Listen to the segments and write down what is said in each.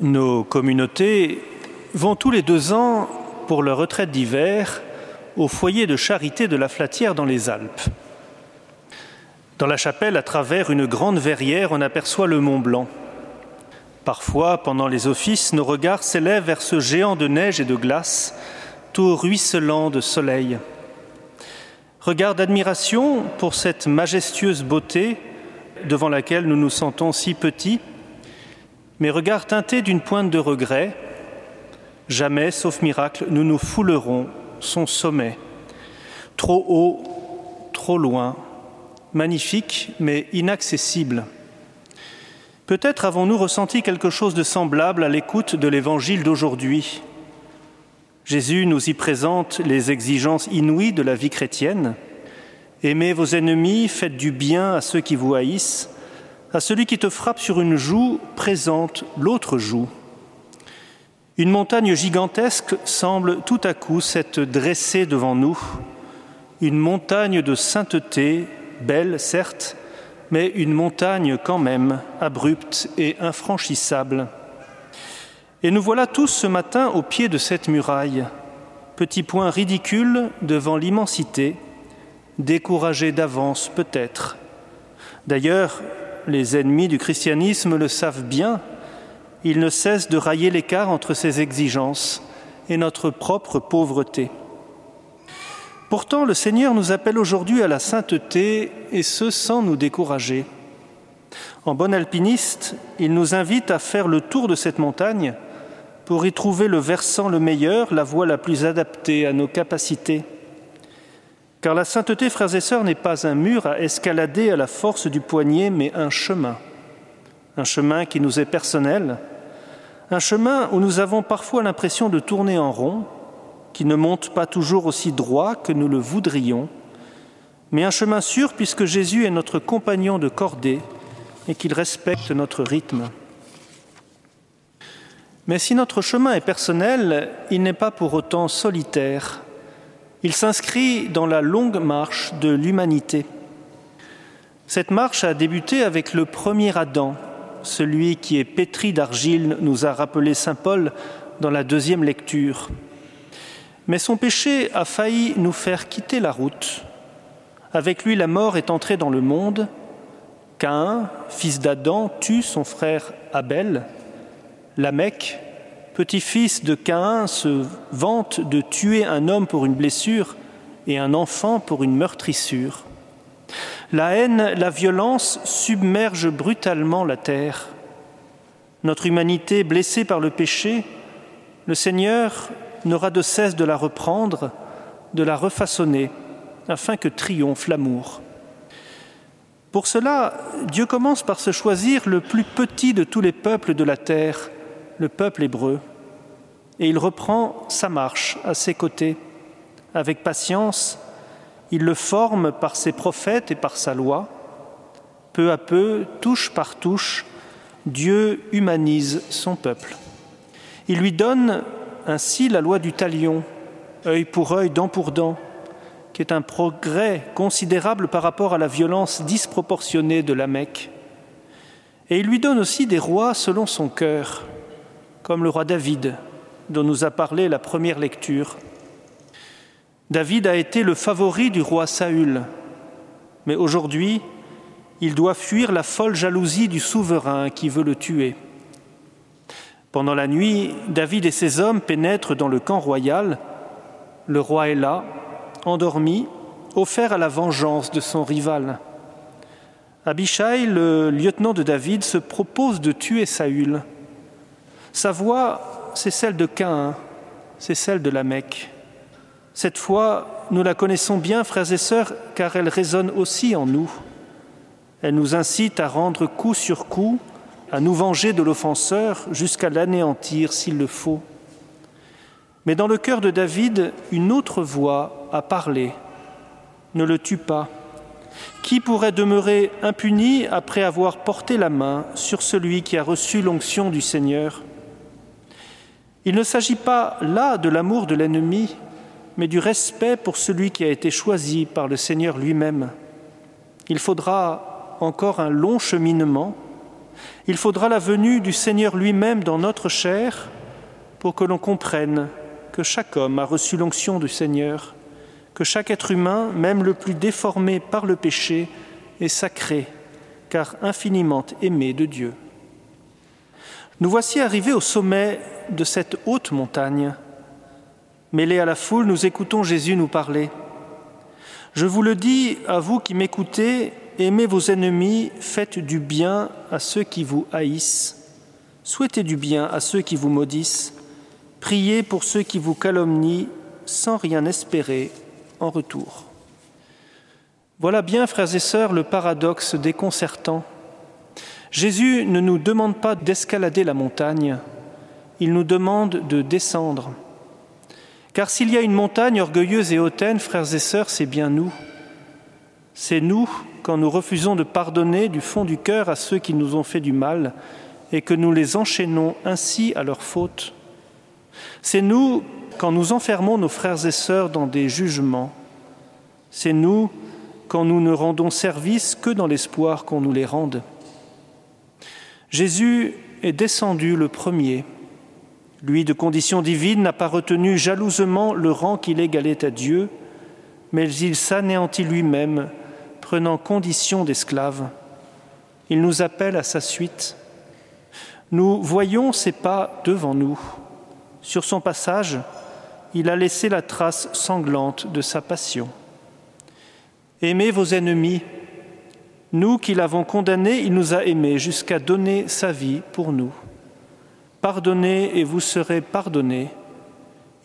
Nos communautés vont tous les deux ans pour leur retraite d'hiver au foyer de charité de la Flatière dans les Alpes. Dans la chapelle, à travers une grande verrière, on aperçoit le Mont Blanc. Parfois, pendant les offices, nos regards s'élèvent vers ce géant de neige et de glace, tout ruisselant de soleil. Regard d'admiration pour cette majestueuse beauté devant laquelle nous nous sentons si petits, mais regard teinté d'une pointe de regret. Jamais, sauf miracle, nous nous foulerons son sommet. Trop haut, trop loin, magnifique mais inaccessible. Peut-être avons-nous ressenti quelque chose de semblable à l'écoute de l'Évangile d'aujourd'hui. Jésus nous y présente les exigences inouïes de la vie chrétienne. Aimez vos ennemis, faites du bien à ceux qui vous haïssent. À celui qui te frappe sur une joue, présente l'autre joue. Une montagne gigantesque semble tout à coup s'être dressée devant nous, une montagne de sainteté, belle certes, mais une montagne quand même abrupte et infranchissable. Et nous voilà tous ce matin au pied de cette muraille, petit point ridicule devant l'immensité, découragé d'avance peut-être. D'ailleurs, les ennemis du christianisme le savent bien, ils ne cessent de railler l'écart entre ses exigences et notre propre pauvreté. Pourtant, le Seigneur nous appelle aujourd'hui à la sainteté, et ce sans nous décourager. En bon alpiniste, il nous invite à faire le tour de cette montagne pour y trouver le versant le meilleur, la voie la plus adaptée à nos capacités. Car la sainteté, frères et sœurs, n'est pas un mur à escalader à la force du poignet, mais un chemin. Un chemin qui nous est personnel, un chemin où nous avons parfois l'impression de tourner en rond, qui ne monte pas toujours aussi droit que nous le voudrions, mais un chemin sûr puisque Jésus est notre compagnon de cordée et qu'il respecte notre rythme. Mais si notre chemin est personnel, il n'est pas pour autant solitaire. Il s'inscrit dans la longue marche de l'humanité. Cette marche a débuté avec le premier Adam, celui qui est pétri d'argile, nous a rappelé Saint Paul dans la deuxième lecture. Mais son péché a failli nous faire quitter la route. Avec lui, la mort est entrée dans le monde. Caïn, fils d'Adam, tue son frère Abel. Lamech, petit-fils de Caïn, se vante de tuer un homme pour une blessure et un enfant pour une meurtrissure. La haine, la violence submergent brutalement la terre. Notre humanité blessée par le péché, le Seigneur n'aura de cesse de la reprendre, de la refaçonner, afin que triomphe l'amour. Pour cela, Dieu commence par se choisir le plus petit de tous les peuples de la terre, le peuple hébreu, et il reprend sa marche à ses côtés. Avec patience, il le forme par ses prophètes et par sa loi. Peu à peu, touche par touche, Dieu humanise son peuple. Il lui donne ainsi la loi du talion, œil pour œil, dent pour dent, qui est un progrès considérable par rapport à la violence disproportionnée de la Mecque. Et il lui donne aussi des rois selon son cœur, comme le roi David, dont nous a parlé la première lecture. David a été le favori du roi Saül, mais aujourd'hui, il doit fuir la folle jalousie du souverain qui veut le tuer. Pendant la nuit, David et ses hommes pénètrent dans le camp royal. Le roi est là, endormi, offert à la vengeance de son rival. Abishai, le lieutenant de David, se propose de tuer Saül. Sa voix, c'est celle de Caïn, c'est celle de la Mecque. Cette fois, nous la connaissons bien, frères et sœurs, car elle résonne aussi en nous. Elle nous incite à rendre coup sur coup à nous venger de l'offenseur jusqu'à l'anéantir s'il le faut. Mais dans le cœur de David, une autre voix a parlé. Ne le tue pas. Qui pourrait demeurer impuni après avoir porté la main sur celui qui a reçu l'onction du Seigneur? Il ne s'agit pas là de l'amour de l'ennemi, mais du respect pour celui qui a été choisi par le Seigneur lui-même. Il faudra encore un long cheminement Il faudra la venue du Seigneur lui-même dans notre chair pour que l'on comprenne que chaque homme a reçu l'onction du Seigneur, que chaque être humain, même le plus déformé par le péché, est sacré, car infiniment aimé de Dieu. Nous voici arrivés au sommet de cette haute montagne. Mêlés à la foule, nous écoutons Jésus nous parler. Je vous le dis à vous qui m'écoutez, aimez vos ennemis, faites du bien à ceux qui vous haïssent, souhaitez du bien à ceux qui vous maudissent, priez pour ceux qui vous calomnient sans rien espérer en retour. Voilà bien, frères et sœurs, le paradoxe déconcertant Jésus ne nous demande pas d'escalader la montagne, il nous demande de descendre. Car s'il y a une montagne orgueilleuse et hautaine, frères et sœurs, c'est bien nous. C'est nous quand nous refusons de pardonner du fond du cœur à ceux qui nous ont fait du mal et que nous les enchaînons ainsi à leur faute. C'est nous quand nous enfermons nos frères et sœurs dans des jugements. C'est nous quand nous ne rendons service que dans l'espoir qu'on nous les rende. Jésus est descendu le premier. Lui, de condition divine, n'a pas retenu jalousement le rang qu'il égalait à Dieu, mais il s'anéantit lui-même, prenant condition d'esclave. Il nous appelle à sa suite. Nous voyons ses pas devant nous. Sur son passage, il a laissé la trace sanglante de sa passion. Aimez vos ennemis, nous qui l'avons condamné, il nous a aimés jusqu'à donner sa vie pour nous. Pardonnez et vous serez pardonnés.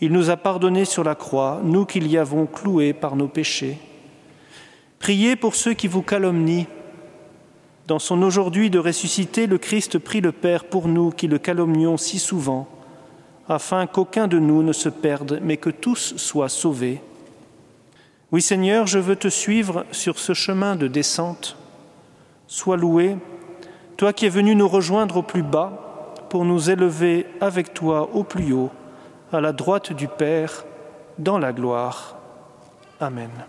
Il nous a pardonnés sur la croix, nous qui l'y avons cloué par nos péchés. Priez pour ceux qui vous calomnient. Dans son aujourd'hui de ressusciter, le Christ prie le Père pour nous qui le calomnions si souvent, afin qu'aucun de nous ne se perde, mais que tous soient sauvés. Oui Seigneur, je veux te suivre sur ce chemin de descente Sois loué, toi qui es venu nous rejoindre au plus bas pour nous élever avec toi au plus haut, à la droite du Père, dans la gloire. Amen.